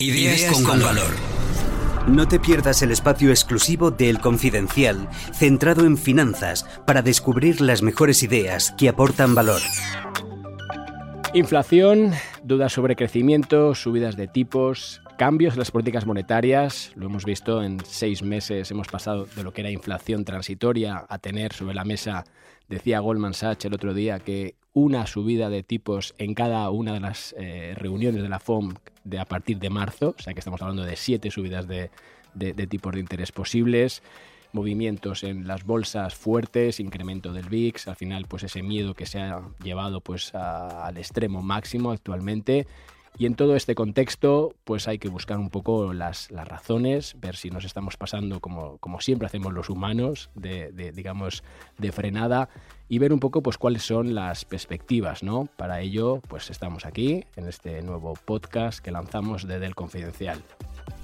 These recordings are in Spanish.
Ideas, con, valor. No te pierdas el espacio exclusivo de El Confidencial, centrado en finanzas, para descubrir las mejores ideas que aportan valor. Inflación, dudas sobre crecimiento, subidas de tipos, cambios en las políticas monetarias. Lo hemos visto en seis meses, hemos pasado de lo que era inflación transitoria a tener sobre la mesa, decía Goldman Sachs el otro día, que una subida de tipos en cada una de las eh, reuniones de la FOM de a partir de marzo, o sea que estamos hablando de siete subidas de, tipos de interés posibles movimientos en las bolsas fuertes, incremento del VIX, al final pues ese miedo que se ha llevado pues al extremo máximo actualmente y en todo este contexto, pues hay que buscar un poco las, las razones, ver si nos estamos pasando, como, como siempre hacemos los humanos, de, de, digamos, de frenada, y ver un poco pues cuáles son las perspectivas, ¿no? Para ello, pues estamos aquí, en este nuevo podcast que lanzamos desde El Confidencial.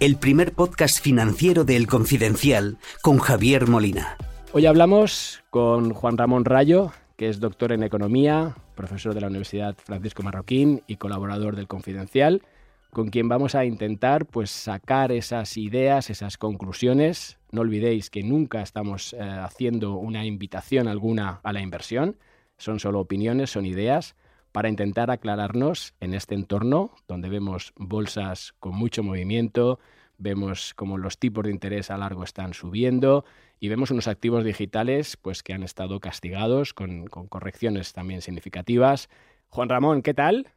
El primer podcast financiero de El Confidencial con Javier Molina. Hoy hablamos con Juan Ramón Rayo, que es doctor en Economía, profesor de la Universidad Francisco Marroquín y colaborador del Confidencial, con quien vamos a intentar pues, sacar esas ideas, esas conclusiones. No olvidéis que nunca estamos eh, haciendo una invitación alguna a la inversión, son solo opiniones, son ideas, para intentar aclararnos en este entorno donde vemos bolsas con mucho movimiento, vemos como los tipos de interés a largo están subiendo y vemos unos activos digitales pues que han estado castigados con, con, correcciones también significativas. Juan Ramón, ¿qué tal?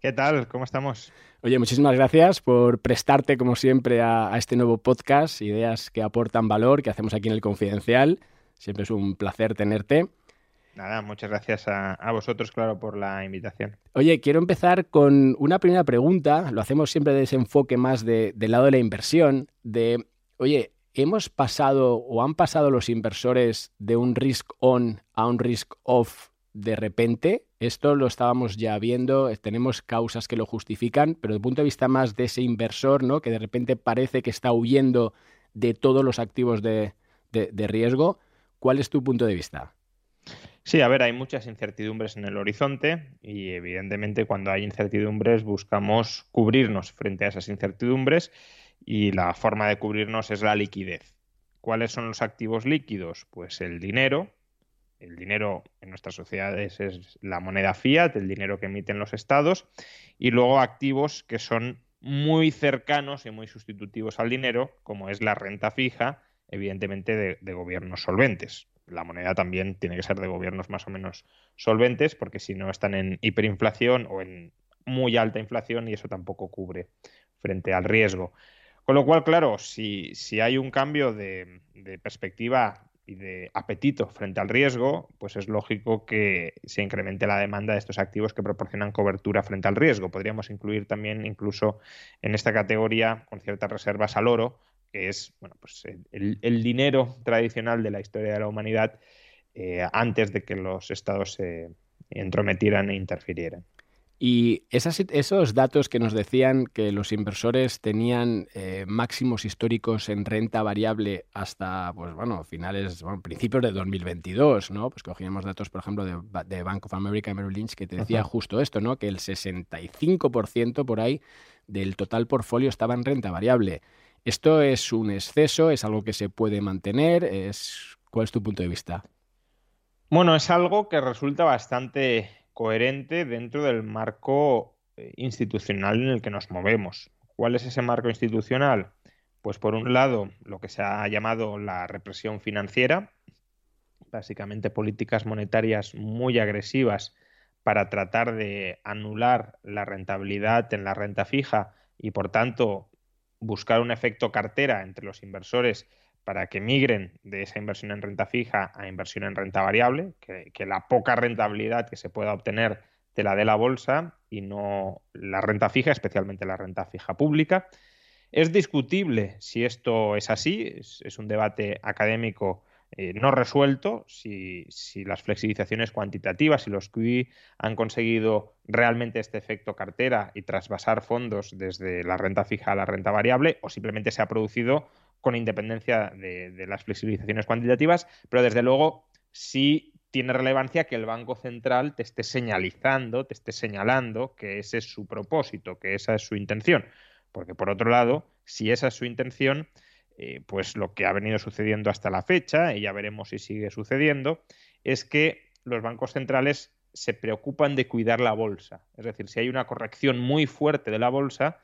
¿Qué tal? ¿Cómo estamos? Oye, muchísimas gracias por prestarte como siempre a, a este nuevo podcast, ideas que aportan valor, que hacemos aquí en el Confidencial. Siempre es un placer tenerte. Nada, muchas gracias a, vosotros, claro, por la invitación. Oye, quiero empezar con una primera pregunta. Lo hacemos siempre de ese enfoque más de, del lado de la inversión. De, oye, ¿hemos pasado o han pasado los inversores de un risk on a un risk off de repente? Esto lo estábamos ya viendo, tenemos causas que lo justifican, pero desde el punto de vista más de ese inversor, ¿no? Que de repente parece que está huyendo de todos los activos de riesgo. ¿Cuál es tu punto de vista? Sí, a ver, hay muchas incertidumbres en el horizonte y evidentemente cuando hay incertidumbres buscamos cubrirnos frente a esas incertidumbres y la forma de cubrirnos es la liquidez. ¿Cuáles son los activos líquidos? Pues el dinero. El dinero en nuestras sociedades es la moneda fiat, el dinero que emiten los estados, y luego activos que son muy cercanos y muy sustitutivos al dinero, como es la renta fija, evidentemente de, de gobiernos solventes la moneda también tiene que ser de gobiernos más o menos solventes, porque si no están en hiperinflación o en muy alta inflación y eso tampoco cubre frente al riesgo. Con lo cual, claro, si, si hay un cambio de, de, perspectiva y de apetito frente al riesgo, pues es lógico que se incremente la demanda de estos activos que proporcionan cobertura frente al riesgo. Podríamos incluir también incluso en esta categoría con ciertas reservas al oro, que es bueno, pues el, el, dinero tradicional de la historia de la humanidad eh, antes de que los estados se entrometieran e interfirieran. Y esas, esos datos que nos decían que los inversores tenían eh, máximos históricos en renta variable hasta, pues bueno, finales, bueno, principios de 2022, ¿no? Pues cogíamos datos, por ejemplo, de, de Bank of America, Merrill Lynch, que te decía justo esto, ¿no? Que el 65% por ahí del total portfolio estaba en renta variable. ¿Esto es un exceso? ¿Es algo que se puede mantener? ¿Es... ¿Cuál es tu punto de vista? Bueno, es algo que resulta bastante coherente dentro del marco eh, institucional en el que nos movemos. ¿Cuál es ese marco institucional? Pues por un lado, lo que se ha llamado la represión financiera, básicamente políticas monetarias muy agresivas para tratar de anular la rentabilidad en la renta fija y por tanto buscar un efecto cartera entre los inversores para que migren de esa inversión en renta fija a inversión en renta variable, que, la poca rentabilidad que se pueda obtener te la dé la bolsa y no la renta fija, especialmente la renta fija pública. Es discutible si esto es así, es, un debate académico eh, no resuelto, si, las flexibilizaciones cuantitativas, y los QE han conseguido realmente este efecto cartera y trasvasar fondos desde la renta fija a la renta variable, o simplemente se ha producido con independencia de, de las flexibilizaciones cuantitativas, pero desde luego sí tiene relevancia que el Banco Central te esté señalizando, te esté señalando que ese es su propósito, que esa es su intención. Porque por otro lado, si esa es su intención, eh, pues lo que ha venido sucediendo hasta la fecha, y ya veremos si sigue sucediendo, es que los bancos centrales se preocupan de cuidar la bolsa. Es decir, si hay una corrección muy fuerte de la bolsa,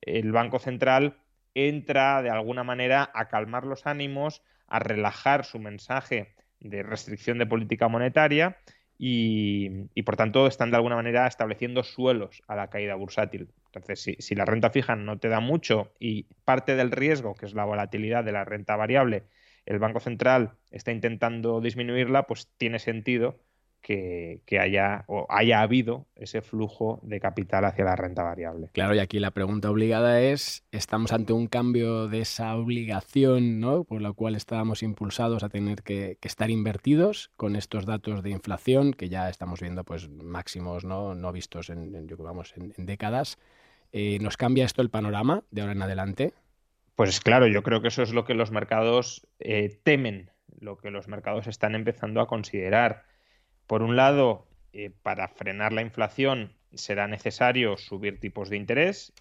el Banco Central entra de alguna manera a calmar los ánimos, a relajar su mensaje de restricción de política monetaria y, por tanto están de alguna manera estableciendo suelos a la caída bursátil. Entonces, si, la renta fija no te da mucho y parte del riesgo, que es la volatilidad de la renta variable, el Banco Central está intentando disminuirla, pues tiene sentido que, haya o haya habido ese flujo de capital hacia la renta variable. Claro, y aquí la pregunta obligada es, ¿estamos ante un cambio de esa obligación ¿no? por la cual estábamos impulsados a tener que, estar invertidos con estos datos de inflación que ya estamos viendo pues máximos no, no vistos en, vamos, en, décadas? Eh, ¿Nos cambia esto el panorama de ahora en adelante? Pues claro, yo creo que eso es lo que los mercados eh, temen, lo que los mercados están empezando a considerar por un lado, eh, para frenar la inflación será necesario subir tipos de interés.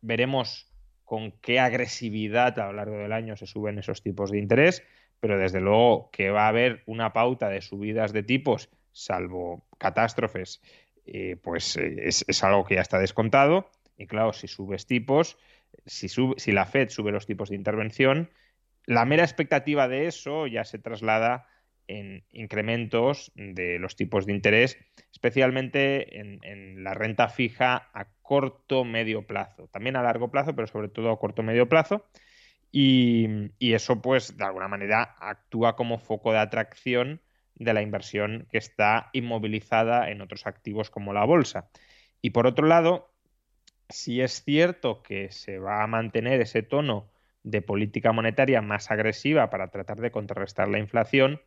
Veremos con qué agresividad a lo largo del año se suben esos tipos de interés, pero desde luego que va a haber una pauta de subidas de tipos, salvo catástrofes, eh, pues eh, es, algo que ya está descontado. Y claro, si subes tipos, si, si la Fed sube los tipos de intervención, la mera expectativa de eso ya se traslada en incrementos de los tipos de interés, especialmente en, la renta fija a corto medio plazo, también a largo plazo, pero sobre todo a corto medio plazo. Y, eso, pues, de alguna manera actúa como foco de atracción de la inversión que está inmovilizada en otros activos como la bolsa. Y por otro lado, si es cierto que se va a mantener ese tono de política monetaria más agresiva para tratar de contrarrestar la inflación,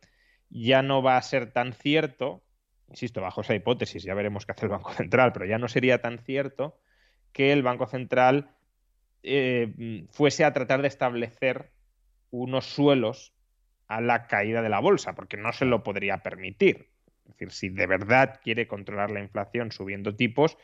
ya no va a ser tan cierto, insisto, bajo esa hipótesis, ya veremos qué hace el Banco Central, pero ya no sería tan cierto que el Banco Central eh, fuese a tratar de establecer unos suelos a la caída de la bolsa, porque no se lo podría permitir. Es decir, si de verdad quiere controlar la inflación subiendo tipos,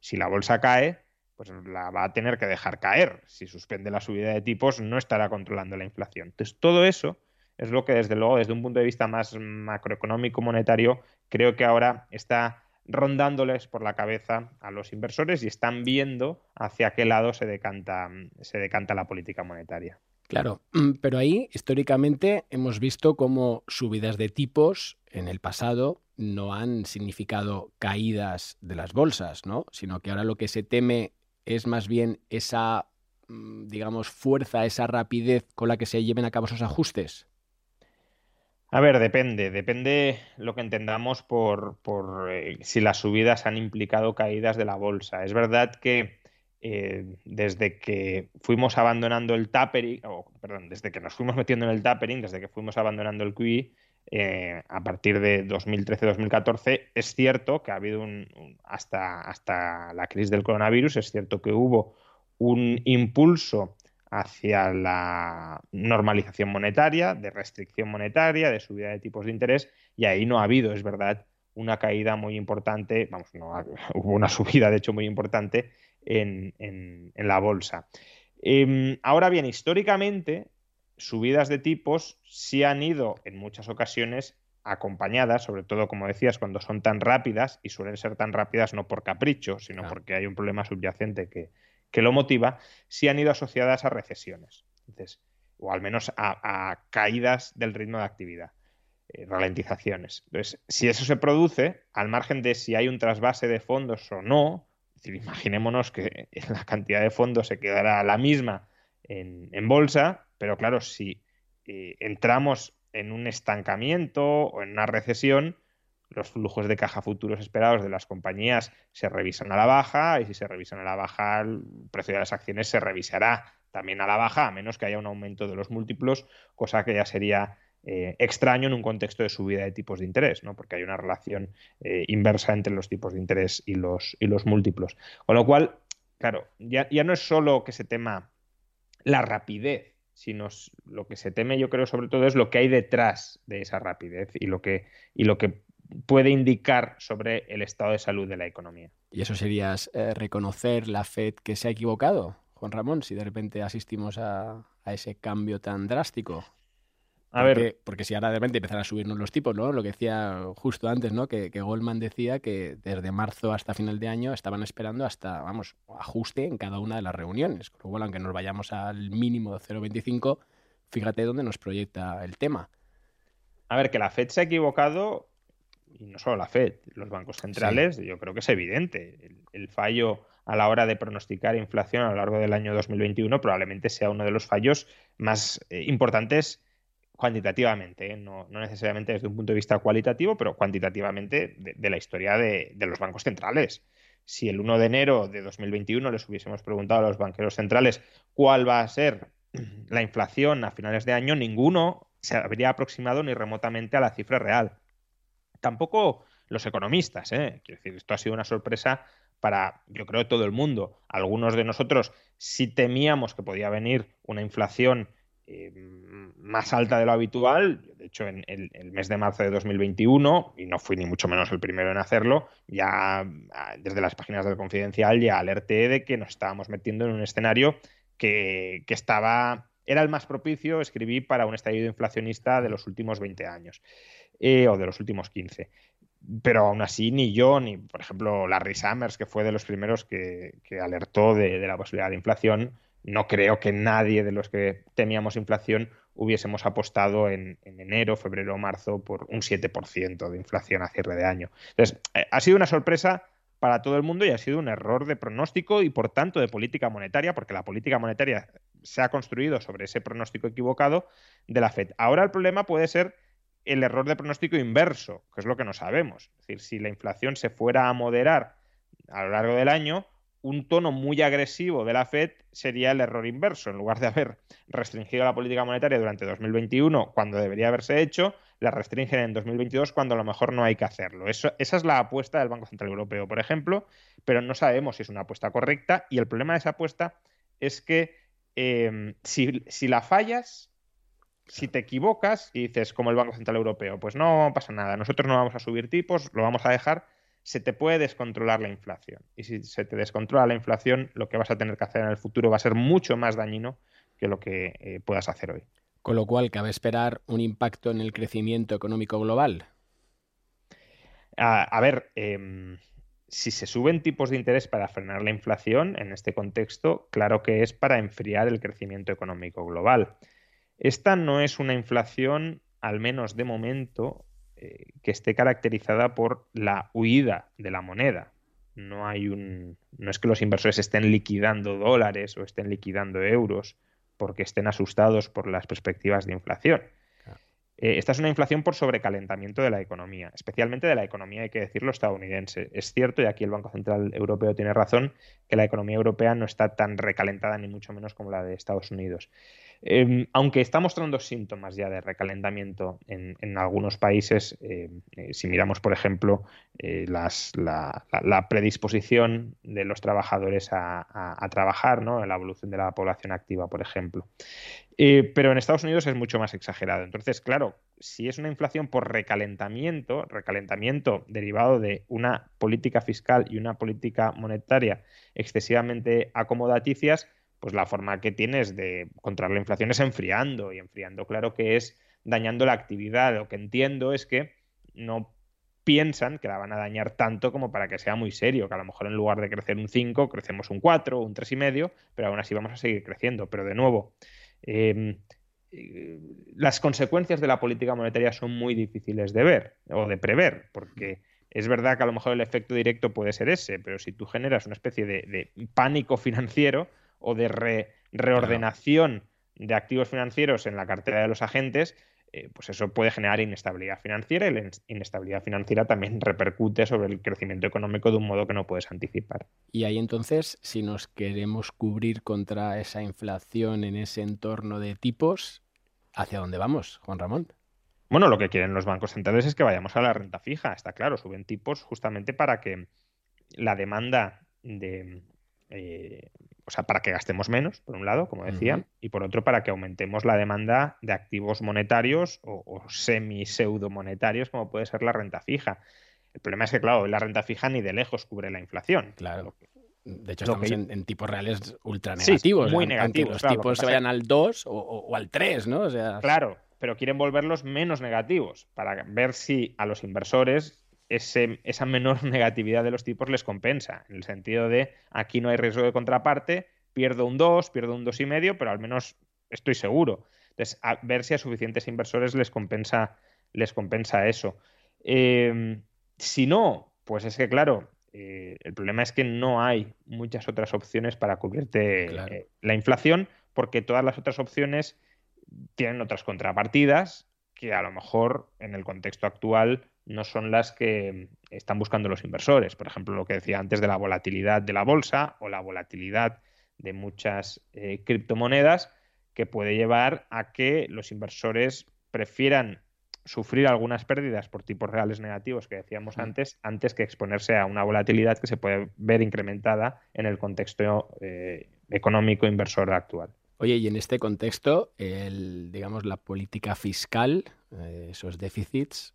si la bolsa cae, pues la va a tener que dejar caer. Si suspende la subida de tipos, no estará controlando la inflación. Entonces, todo eso es lo que desde luego, desde un punto de vista más macroeconómico monetario, creo que ahora está rondándoles por la cabeza a los inversores y están viendo hacia qué lado se decanta, se decanta la política monetaria. Claro, pero ahí históricamente hemos visto cómo subidas de tipos en el pasado no han significado caídas de las bolsas, ¿no? Sino que ahora lo que se teme es más bien esa, mm, digamos, fuerza, esa rapidez con la que se lleven a cabo esos ajustes. A ver, depende, depende lo que entendamos por, eh, si las subidas han implicado caídas de la bolsa. Es verdad que eh, desde que fuimos abandonando el tapering, o perdón, desde que nos fuimos metiendo en el tapering, desde que fuimos abandonando el QE, eh, a partir de 2013-2014, es cierto que ha habido un, hasta, hasta la crisis del coronavirus, es cierto que hubo un impulso hacia la normalización monetaria, de restricción monetaria, de subida de tipos de interés, y ahí no ha habido, es verdad, una caída muy importante, vamos, no hubo una subida, de hecho, muy importante en, la bolsa. Em, ahora bien, históricamente, subidas de tipos sí han ido en muchas ocasiones acompañadas, sobre todo, como decías, cuando son tan rápidas, y suelen ser tan rápidas no por capricho, sino porque hay un problema subyacente que, que lo motiva, si han ido asociadas a recesiones, o al menos a, caídas del ritmo de actividad, eh, ralentizaciones. Entonces, si eso se produce, al margen de si hay un trasvase de fondos o no, imaginémonos que la cantidad de fondos se quedará la misma en, bolsa, pero claro, si eh, entramos en un estancamiento o en una recesión, los flujos de caja futuros esperados de las compañías se revisan a la baja y si se revisan a la baja el precio de las acciones se revisará también a la baja, a menos que haya un aumento de los múltiplos, cosa que ya sería eh, extraño en un contexto de subida de tipos de interés, ¿no? porque hay una relación eh, inversa entre los tipos de interés y los, y los múltiplos. Con lo cual, claro, ya, ya no es solo que se tema la rapidez sino lo que se teme yo creo sobre todo es lo que hay detrás de esa rapidez y lo que, y lo que puede indicar sobre el estado de salud de la economía. ¿Y eso sería eh, reconocer la Fed que se ha equivocado, Juan Ramón, si de repente asistimos a ese cambio tan drástico? A porque, ver. Porque si ahora de repente empezarán a subirnos los tipos, ¿no? Lo que decía justo antes, ¿no? Que, Goldman decía que desde marzo hasta final de año estaban esperando hasta, vamos, ajuste en cada una de las reuniones. Con lo cual, aunque nos vayamos al mínimo de 0,25, fíjate dónde nos proyecta el tema. A ver, que la Fed se ha equivocado, y no solo la Fed, los bancos centrales, yo creo que es evidente. El, fallo a la hora de pronosticar inflación a lo largo del año 2021 probablemente sea uno de los fallos más eh, importantes cuantitativamente, ¿eh? no, necesariamente desde un punto de vista cualitativo, pero cuantitativamente de, la historia de, los bancos centrales. Si el 1 de enero de 2021 les hubiésemos preguntado a los banqueros centrales cuál va a ser la inflación a finales de año, ninguno se habría aproximado ni remotamente a la cifra real. Tampoco los economistas, ¿eh? Quiero decir, esto ha sido una sorpresa para, yo creo, todo el mundo. Algunos de nosotros sí temíamos que podía venir una inflación eh, más alta de lo habitual. De hecho, en el, mes de marzo de 2021, y no fui ni mucho menos el primero en hacerlo, ya desde las páginas del Confidencial ya alerté de que nos estábamos metiendo en un escenario que, estaba era el más propicio, escribí, para un estallido inflacionista de los últimos 20 años eh, o de los últimos 15. Pero aún así, ni yo, ni por ejemplo Larry Summers, que fue de los primeros que, alertó de, la posibilidad de inflación, no creo que nadie de los que teníamos inflación hubiésemos apostado en, enero, febrero o marzo por un 7% de inflación a cierre de año. Entonces, eh, ha sido una sorpresa para todo el mundo y ha sido un error de pronóstico y por tanto de política monetaria, porque la política monetaria se ha construido sobre ese pronóstico equivocado de la Fed. Ahora el problema puede ser el error de pronóstico inverso, que es lo que no sabemos. Es decir, si la inflación se fuera a moderar a lo largo del año, un tono muy agresivo de la Fed sería el error inverso. En lugar de haber restringido la política monetaria durante 2021 cuando debería haberse hecho, la restringen en 2022 cuando a lo mejor no hay que hacerlo. Eso, esa es la apuesta del Banco Central Europeo, por ejemplo, pero no sabemos si es una apuesta correcta y el problema de esa apuesta es que em, si, si la fallas, si te equivocas y dices como el Banco Central Europeo, pues no pasa nada, nosotros no vamos a subir tipos, lo vamos a dejar, se te puede descontrolar la inflación. Y si se te descontrola la inflación, lo que vas a tener que hacer en el futuro va a ser mucho más dañino que lo que eh, puedas hacer hoy. Con lo cual, ¿cabe esperar un impacto en el crecimiento económico global? A, ver, em, si se suben tipos de interés para frenar la inflación, en este contexto, claro que es para enfriar el crecimiento económico global. Esta no es una inflación, al menos de momento, eh, que esté caracterizada por la huida de la moneda. No hay un. No es que los inversores estén liquidando dólares o estén liquidando euros porque estén asustados por las perspectivas de inflación. Eh, esta es una inflación por sobrecalentamiento de la economía, especialmente de la economía, hay que decirlo, estadounidense. Es cierto, y aquí el Banco Central Europeo tiene razón, que la economía europea no está tan recalentada ni mucho menos como la de Estados Unidos. Em, aunque está mostrando síntomas ya de recalentamiento en, algunos países, em, eh, si miramos, por ejemplo, eh, la, predisposición de los trabajadores a, trabajar, ¿no? la evolución de la población activa, por ejemplo. Eh, pero en Estados Unidos es mucho más exagerado. Entonces, claro, si es una inflación por recalentamiento, recalentamiento derivado de una política fiscal y una política monetaria excesivamente acomodaticias, pues la forma que tienes de controlar la inflación es enfriando y enfriando, claro que es dañando la actividad. Lo que entiendo es que no piensan que la van a dañar tanto como para que sea muy serio, que a lo mejor en lugar de crecer un 5, crecemos un 4, un 3,5, pero aún así vamos a seguir creciendo. Pero de nuevo, em, eh, las consecuencias de la política monetaria son muy difíciles de ver o de prever, porque es verdad que a lo mejor el efecto directo puede ser ese, pero si tú generas una especie de pánico financiero, o de reordenación de activos financieros en la cartera de los agentes, eh, pues eso puede generar inestabilidad financiera y la inestabilidad financiera también repercute sobre el crecimiento económico de un modo que no puedes anticipar. Y ahí entonces, si nos queremos cubrir contra esa inflación en ese entorno de tipos, ¿hacia dónde vamos, Juan Ramón? Bueno, lo que quieren los bancos centrales es que vayamos a la renta fija, está claro, suben tipos justamente para que la demanda de, eh, o sea, para que gastemos menos, por un lado, como decía, y por otro, para que aumentemos la demanda de activos monetarios o, semi-pseudo monetarios, como puede ser la renta fija. El problema es que, claro, la renta fija ni de lejos cubre la inflación. Claro. De hecho, estamos en, tipos reales ultra negativos. muy negativos. los tipos se vayan al 2 o, al 3, ¿no? O sea... Claro, pero quieren volverlos menos negativos para ver si a los inversores esa menor negatividad de los tipos les compensa, en el sentido de aquí no hay riesgo de contraparte, pierdo un 2, pierdo un 2,5, pero al menos estoy seguro. Entonces, a ver si a suficientes inversores les compensa, les compensa eso. Em, si no, pues es que, claro, eh, el problema es que no hay muchas otras opciones para cubrirte eh, la inflación, porque todas las otras opciones tienen otras contrapartidas que a lo mejor en el contexto actual no son las que están buscando los inversores. Por ejemplo, lo que decía antes de la volatilidad de la bolsa o la volatilidad de muchas eh, criptomonedas que puede llevar a que los inversores prefieran sufrir algunas pérdidas por tipos reales negativos que decíamos antes, antes que exponerse a una volatilidad que se puede ver incrementada en el contexto eh, económico inversor actual. Oye, y en este contexto, el, digamos, la política fiscal, eh, esos déficits,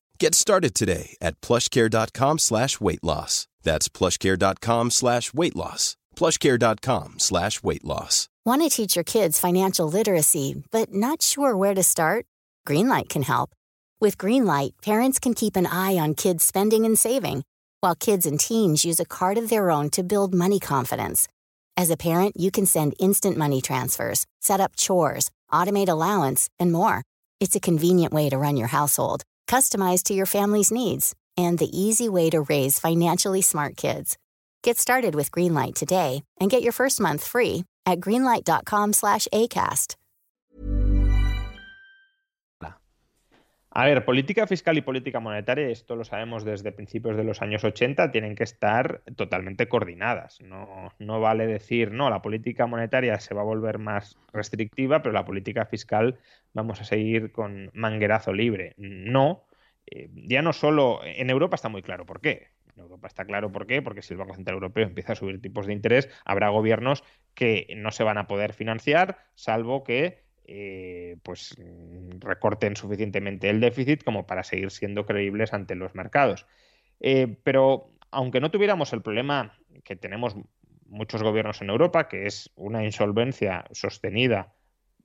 Get started today at plushcare.com slash weight loss. That's plushcare.com slash weight loss. Plushcare.com slash weight loss. Want to teach your kids financial literacy, but not sure where to start? Greenlight can help. With Greenlight, parents can keep an eye on kids' spending and saving, while kids and teens use a card of their own to build money confidence. As a parent, you can send instant money transfers, set up chores, automate allowance, and more. It's a convenient way to run your household, customized to your family's needs, and the easy way to raise financially smart kids. Get started with Greenlight today and get your first month free at greenlight.com/acast. A ver, política fiscal y política monetaria, esto lo sabemos desde principios de los años 80, tienen que estar totalmente coordinadas. No, no vale decir, no, la política monetaria se va a volver más restrictiva, pero la política fiscal vamos a seguir con manguerazo libre. No, eh, ya no solo, en Europa está muy claro por qué. En Europa está claro por qué, porque si el Banco Central Europeo empieza a subir tipos de interés, habrá gobiernos que no se van a poder financiar, salvo que eh, pues recorten suficientemente el déficit como para seguir siendo creíbles ante los mercados. Eh, pero aunque no tuviéramos el problema que tenemos muchos gobiernos en Europa, que es una insolvencia sostenida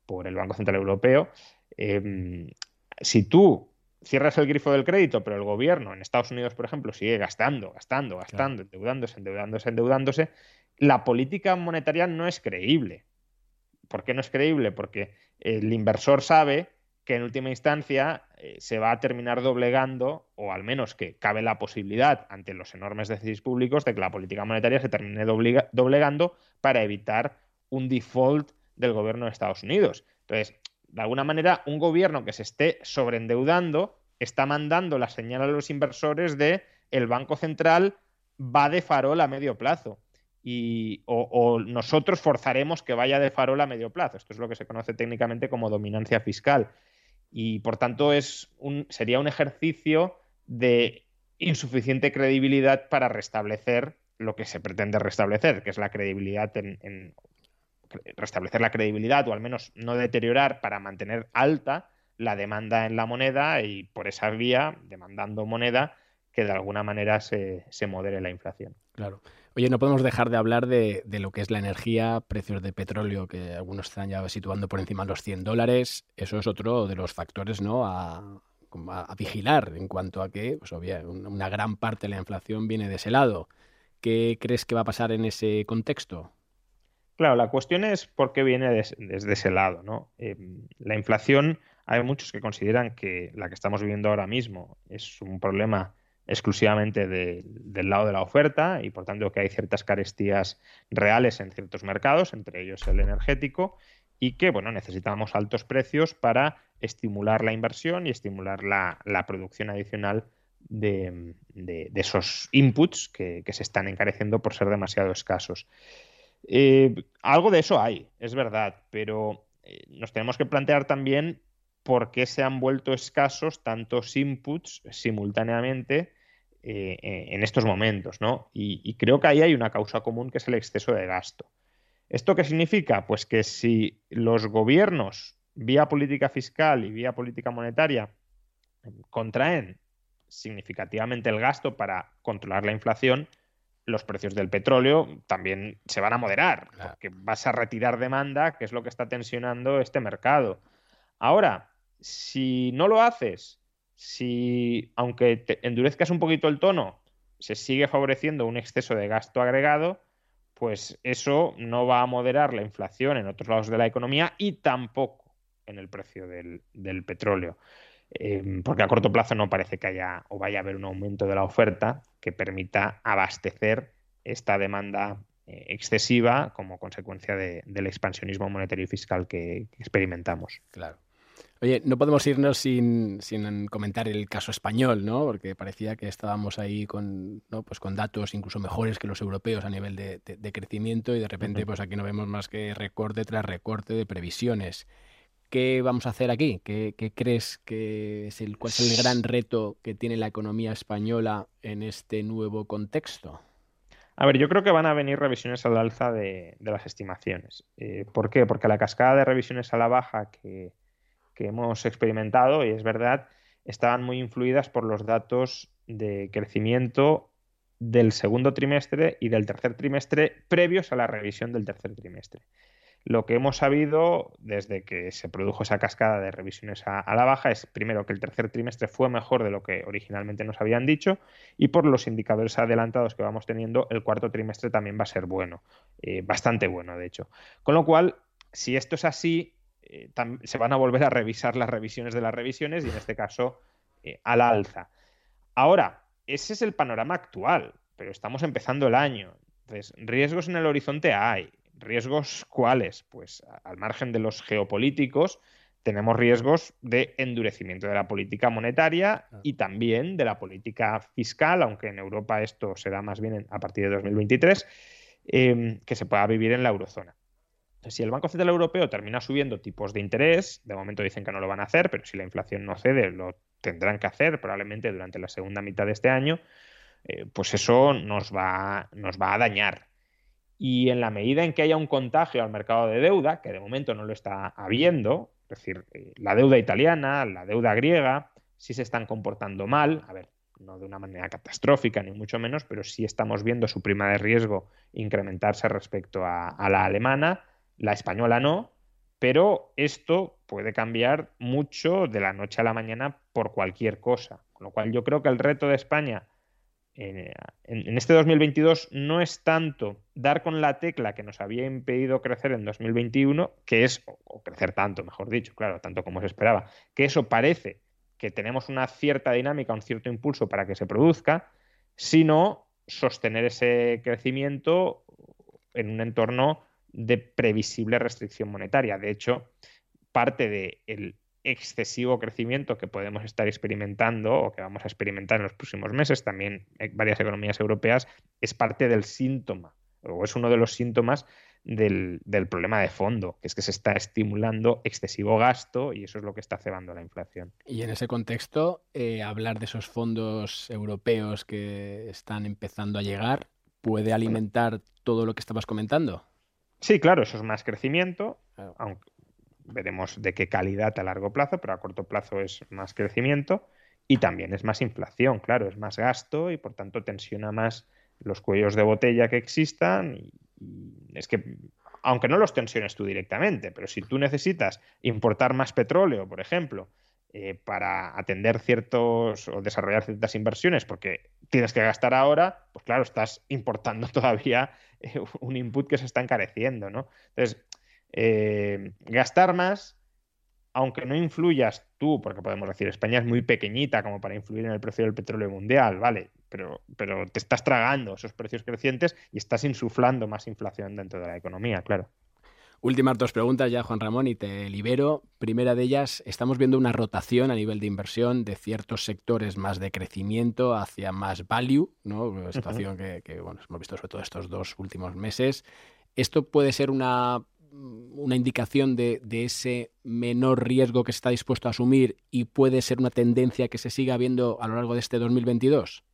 por el Banco Central Europeo, eh, si tú cierras el grifo del crédito, pero el gobierno en Estados Unidos, por ejemplo, sigue gastando, gastando, gastando, endeudándose, endeudándose, endeudándose, la política monetaria no es creíble. ¿Por qué no es creíble? Porque el inversor sabe que en última instancia eh, se va a terminar doblegando, o al menos que cabe la posibilidad ante los enormes déficits públicos de que la política monetaria se termine doblegando para evitar un default del gobierno de Estados Unidos. Entonces, de alguna manera, un gobierno que se esté sobreendeudando está mandando la señal a los inversores de el Banco Central va de farol a medio plazo. Y, o, nosotros forzaremos que vaya de farol a medio plazo. Esto es lo que se conoce técnicamente como dominancia fiscal. Y por tanto es un, sería un ejercicio de insuficiente credibilidad para restablecer lo que se pretende restablecer, que es la credibilidad en, restablecer la credibilidad o al menos no deteriorar para mantener alta la demanda en la moneda y por esa vía, demandando moneda, que de alguna manera se, modere la inflación. Claro. Oye, no podemos dejar de hablar de, lo que es la energía, precios de petróleo que algunos están ya situando por encima de los 100 dólares. Eso es otro de los factores ¿no? a, vigilar en cuanto a que pues, una gran parte de la inflación viene de ese lado. ¿Qué crees que va a pasar en ese contexto? Claro, la cuestión es por qué viene desde ese lado. ¿no? Em, la inflación, hay muchos que consideran que la que estamos viviendo ahora mismo es un problema exclusivamente del lado de la oferta y por tanto que hay ciertas carestías reales en ciertos mercados, entre ellos el energético, y que bueno, necesitamos altos precios para estimular la inversión y estimular la, producción adicional de, esos inputs que, se están encareciendo por ser demasiado escasos. Eh, algo de eso hay, es verdad, pero eh, nos tenemos que plantear también por qué se han vuelto escasos tantos inputs simultáneamente eh, eh, en estos momentos, ¿no? Y, creo que ahí hay una causa común que es el exceso de gasto. ¿Esto qué significa? Pues que si los gobiernos, vía política fiscal y vía política monetaria, contraen significativamente el gasto para controlar la inflación, los precios del petróleo también se van a moderar, porque vas a retirar demanda, que es lo que está tensionando este mercado. Ahora, si no lo haces si, aunque endurezcas un poquito el tono, se sigue favoreciendo un exceso de gasto agregado, pues eso no va a moderar la inflación en otros lados de la economía y tampoco en el precio del, petróleo. Em, porque a corto plazo no parece que haya o vaya a haber un aumento de la oferta que permita abastecer esta demanda eh, excesiva como consecuencia del expansionismo monetario y fiscal que, que experimentamos. Claro. Oye, no podemos irnos sin, comentar el caso español, ¿no? Porque parecía que estábamos ahí con, ¿no? pues con datos incluso mejores que los europeos a nivel de, crecimiento y de repente pues aquí no vemos más que recorte tras recorte de previsiones. ¿Qué vamos a hacer aquí? ¿Qué, crees que es el, cuál es el gran reto que tiene la economía española en este nuevo contexto? A ver, yo creo que van a venir revisiones al alza de, las estimaciones. Eh, ¿Por qué? Porque la cascada de revisiones a la baja que, que hemos experimentado, y es verdad, estaban muy influidas por los datos de crecimiento del segundo trimestre y del tercer trimestre previos a la revisión del tercer trimestre. Lo que hemos sabido desde que se produjo esa cascada de revisiones a, la baja es, primero, que el tercer trimestre fue mejor de lo que originalmente nos habían dicho y por los indicadores adelantados que vamos teniendo, el cuarto trimestre también va a ser bueno, eh, bastante bueno, de hecho. Con lo cual, si esto es así, eh, se van a volver a revisar las revisiones de las revisiones y en este caso eh, a la alza. Ahora, ese es el panorama actual, pero estamos empezando el año. Entonces, riesgos en el horizonte hay. ¿Riesgos cuáles? Pues al margen de los geopolíticos, tenemos riesgos de endurecimiento de la política monetaria y también de la política fiscal, aunque en Europa esto será más bien a partir de 2023, eh, que se pueda vivir en la eurozona. Si el Banco Central Europeo termina subiendo tipos de interés, de momento dicen que no lo van a hacer, pero si la inflación no cede, lo tendrán que hacer probablemente durante la segunda mitad de este año, eh, pues eso nos va, nos va a dañar. Y en la medida en que haya un contagio al mercado de deuda, que de momento no lo está habiendo, es decir, eh, la deuda italiana, la deuda griega, sí se están comportando mal, a ver, no de una manera catastrófica, ni mucho menos, pero sí estamos viendo su prima de riesgo incrementarse respecto a la alemana, la española no, pero esto puede cambiar mucho de la noche a la mañana por cualquier cosa. Con lo cual yo creo que el reto de España en, este 2022 no es tanto dar con la tecla que nos había impedido crecer en 2021, que es, o crecer tanto, mejor dicho, claro, tanto como se esperaba, que eso parece que tenemos una cierta dinámica, un cierto impulso para que se produzca, sino sostener ese crecimiento en un entorno de previsible restricción monetaria. De hecho, parte del excesivo crecimiento que podemos estar experimentando o que vamos a experimentar en los próximos meses, también en varias economías europeas, es parte del síntoma o es uno de los síntomas del, problema de fondo, que es que se está estimulando excesivo gasto y eso es lo que está cebando la inflación. Y en ese contexto, eh, hablar de esos fondos europeos que están empezando a llegar, ¿puede alimentar todo lo que estabas comentando? Sí, claro, eso es más crecimiento, aunque veremos de qué calidad a largo plazo, pero a corto plazo es más crecimiento y también es más inflación, claro, es más gasto y por tanto tensiona más los cuellos de botella que existan. Y, es que, aunque no los tensiones tú directamente, pero si tú necesitas importar más petróleo, por ejemplo, eh, para atender ciertos o desarrollar ciertas inversiones, porque tienes que gastar ahora, pues claro, estás importando todavía un input que se está encareciendo, ¿no? Entonces, eh, gastar más aunque no influyas tú, porque podemos decir, España es muy pequeñita como para influir en el precio del petróleo mundial, ¿vale? Pero, pero te estás tragando esos precios crecientes y estás insuflando más inflación dentro de la economía, claro. Últimas dos preguntas ya, Juan Ramón, y te libero. Primera de ellas, estamos viendo una rotación a nivel de inversión de ciertos sectores más de crecimiento hacia más value, ¿no? Una situación que, que bueno, hemos visto sobre todo estos dos últimos meses. ¿Esto puede ser una una indicación de, ese menor riesgo que se está dispuesto a asumir y puede ser una tendencia que se siga viendo a lo largo de este 2022?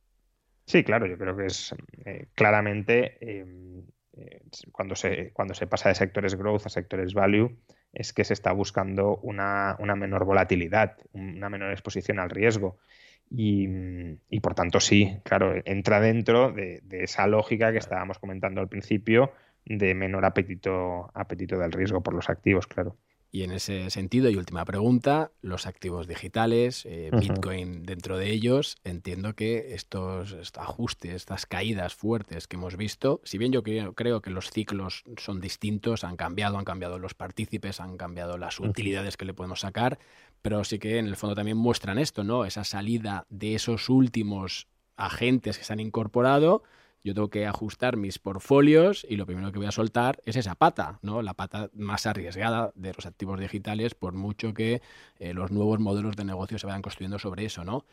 Sí, claro, yo creo que es eh, claramente em, eh, cuando, se, cuando se pasa de sectores growth a sectores value, es que se está buscando una, menor volatilidad, una menor exposición al riesgo. Y, por tanto, sí, claro, entra dentro de, de esa lógica que estábamos comentando al principio de menor apetito, apetito del riesgo por los activos, claro. Y en ese sentido, y última pregunta, los activos digitales, eh, Bitcoin dentro de ellos, entiendo que estos, ajustes, estas caídas fuertes que hemos visto, si bien yo creo, que los ciclos son distintos, han cambiado, han cambiado los partícipes, han cambiado las utilidades que le podemos sacar, pero sí que en el fondo también muestran esto, ¿no? Esa salida de esos últimos agentes que se han incorporado yo tengo que ajustar mis portfolios y lo primero que voy a soltar es esa pata, ¿no? La pata más arriesgada de los activos digitales, por mucho que eh, los nuevos modelos de negocio se vayan construyendo sobre eso, ¿no?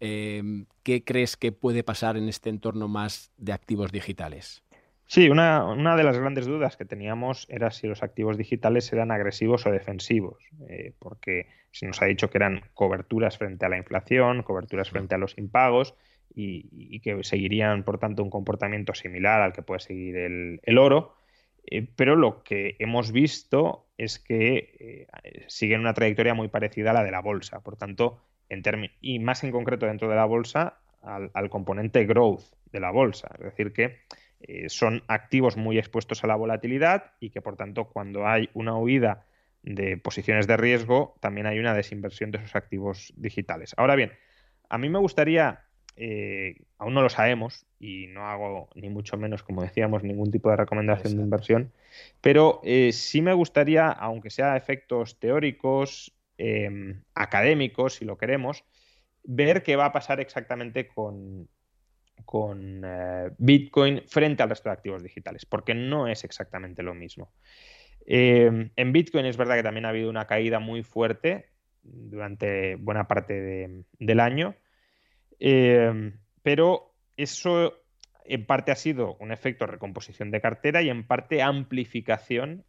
Em, ¿Qué crees que puede pasar en este entorno más de activos digitales? Sí, una, de las grandes dudas que teníamos era si los activos digitales eran agresivos o defensivos, eh, porque se nos ha dicho que eran coberturas frente a la inflación, coberturas frente a los impagos, y, que seguirían, por tanto, un comportamiento similar al que puede seguir el, oro. Eh, pero lo que hemos visto es que eh, siguen una trayectoria muy parecida a la de la bolsa. Por tanto, en y más en concreto dentro de la bolsa, al, componente growth de la bolsa. Es decir, que eh, son activos muy expuestos a la volatilidad y que, por tanto, cuando hay una huida de posiciones de riesgo, también hay una desinversión de esos activos digitales. Ahora bien, a mí me gustaría eh, aún no lo sabemos y no hago ni mucho menos, como decíamos, ningún tipo de recomendación de inversión, pero eh, sí me gustaría, aunque sea efectos teóricos, em, académicos, si lo queremos, ver qué va a pasar exactamente con, con eh, Bitcoin frente al resto de activos digitales, porque no es exactamente lo mismo. Em, en Bitcoin es verdad que también ha habido una caída muy fuerte durante buena parte del año, Em, pero eso en parte ha sido un efecto recomposición de cartera y en parte amplificación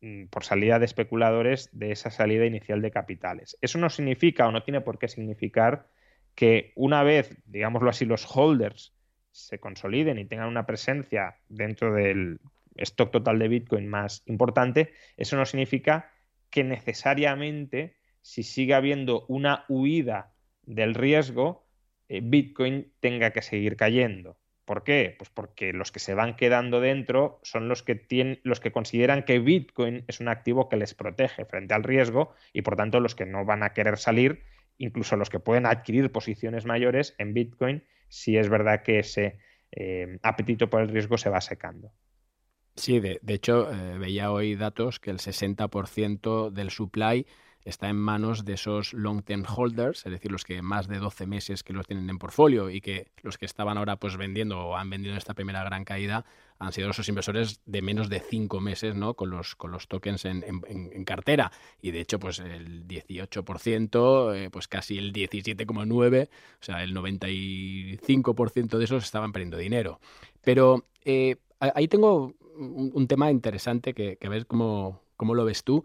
mm, por salida de especuladores de esa salida inicial de capitales. Eso no significa o no tiene por qué significar que una vez, digámoslo así, los holders se consoliden y tengan una presencia dentro del stock total de Bitcoin más importante, eso no significa que necesariamente si sigue habiendo una huida del riesgo, eh, Bitcoin tenga que seguir cayendo. ¿Por qué? Pues porque los que se van quedando dentro son los que tienen, los que consideran que Bitcoin es un activo que les protege frente al riesgo y por tanto los que no van a querer salir, incluso los que pueden adquirir posiciones mayores en Bitcoin, si es verdad que ese eh, apetito por el riesgo se va secando. Sí, de, hecho, eh, veía hoy datos que el 60% del supply está en manos de esos long-term holders, es decir, los que más de 12 meses que los tienen en portfolio y que los que estaban ahora pues vendiendo o han vendido en esta primera gran caída han sido esos inversores de menos de 5 meses ¿no? con, los, con los tokens en, en, cartera. Y de hecho, pues el 18%, eh, pues casi el 17,9%, o sea, el 95% de esos estaban perdiendo dinero. Pero eh, ahí tengo un, tema interesante que, que ver cómo, cómo lo ves tú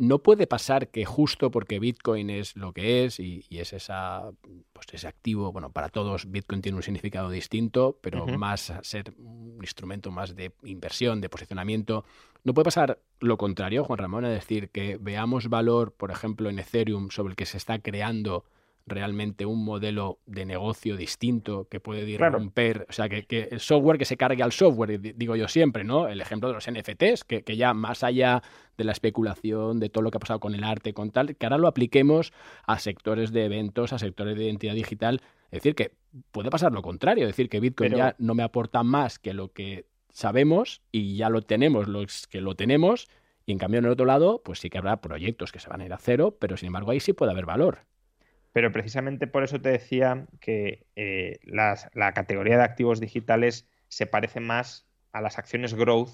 no puede pasar que justo porque Bitcoin es lo que es y, es esa, pues ese activo, bueno, para todos Bitcoin tiene un significado distinto, pero más a ser un instrumento más de inversión, de posicionamiento. No puede pasar lo contrario, Juan Ramón, es decir, que veamos valor, por ejemplo, en Ethereum sobre el que se está creando realmente un modelo de negocio distinto que puede romper, o sea, que, el software que se cargue al software, digo yo siempre, ¿no? El ejemplo de los NFTs, que, que, ya más allá de la especulación, de todo lo que ha pasado con el arte, con tal, que ahora lo apliquemos a sectores de eventos, a sectores de identidad digital. Es decir, que puede pasar lo contrario, es decir, que Bitcoin ya no me aporta más que lo que sabemos y ya lo tenemos, los que lo tenemos, y en cambio en el otro lado, pues sí que habrá proyectos que se van a ir a cero, pero sin embargo ahí sí puede haber valor. Pero precisamente por eso te decía que eh, la categoría de activos digitales se parece más a las acciones growth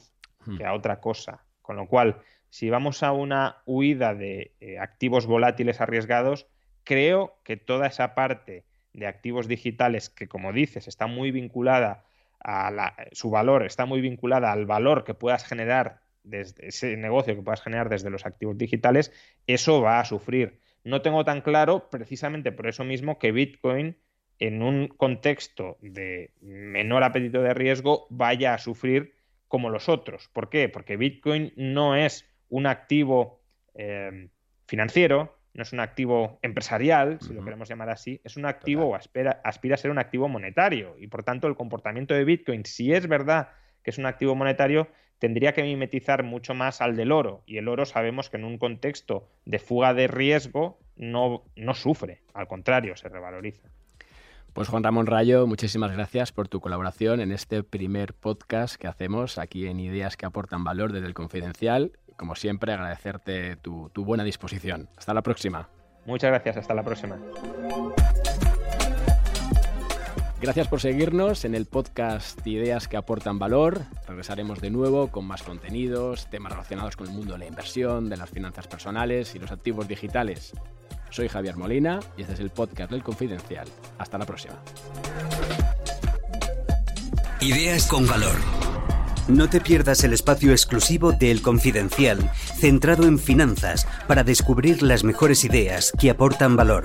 que a otra cosa. Con lo cual, si vamos a una huida de eh, activos volátiles arriesgados, creo que toda esa parte de activos digitales que, como dices, está muy vinculada a su valor, está muy vinculada al valor que puedas generar desde ese negocio que puedas generar desde los activos digitales, eso va a sufrir no tengo tan claro, precisamente por eso mismo, que Bitcoin en un contexto de menor apetito de riesgo vaya a sufrir como los otros. ¿Por qué? Porque Bitcoin no es un activo eh, financiero, no es un activo empresarial, si lo queremos llamar así, es un activo o aspira, aspira a ser un activo monetario. Y por tanto, el comportamiento de Bitcoin, si es verdad que es un activo monetario, tendría que mimetizar mucho más al del oro. Y el oro sabemos que en un contexto de fuga de riesgo no, no sufre, al contrario, se revaloriza. Pues Juan Ramón Rayo, muchísimas gracias por tu colaboración en este primer podcast que hacemos aquí en Ideas que aportan valor desde el Confidencial. Como siempre, agradecerte tu, tu buena disposición. Hasta la próxima. Muchas gracias, hasta la próxima. Gracias por seguirnos en el podcast Ideas que aportan valor. Regresaremos de nuevo con más contenidos, temas relacionados con el mundo de la inversión, de las finanzas personales y los activos digitales. Soy Javier Molina y este es el podcast del Confidencial. Hasta la próxima. Ideas con valor. No te pierdas el espacio exclusivo del Confidencial, centrado en finanzas, para descubrir las mejores ideas que aportan valor.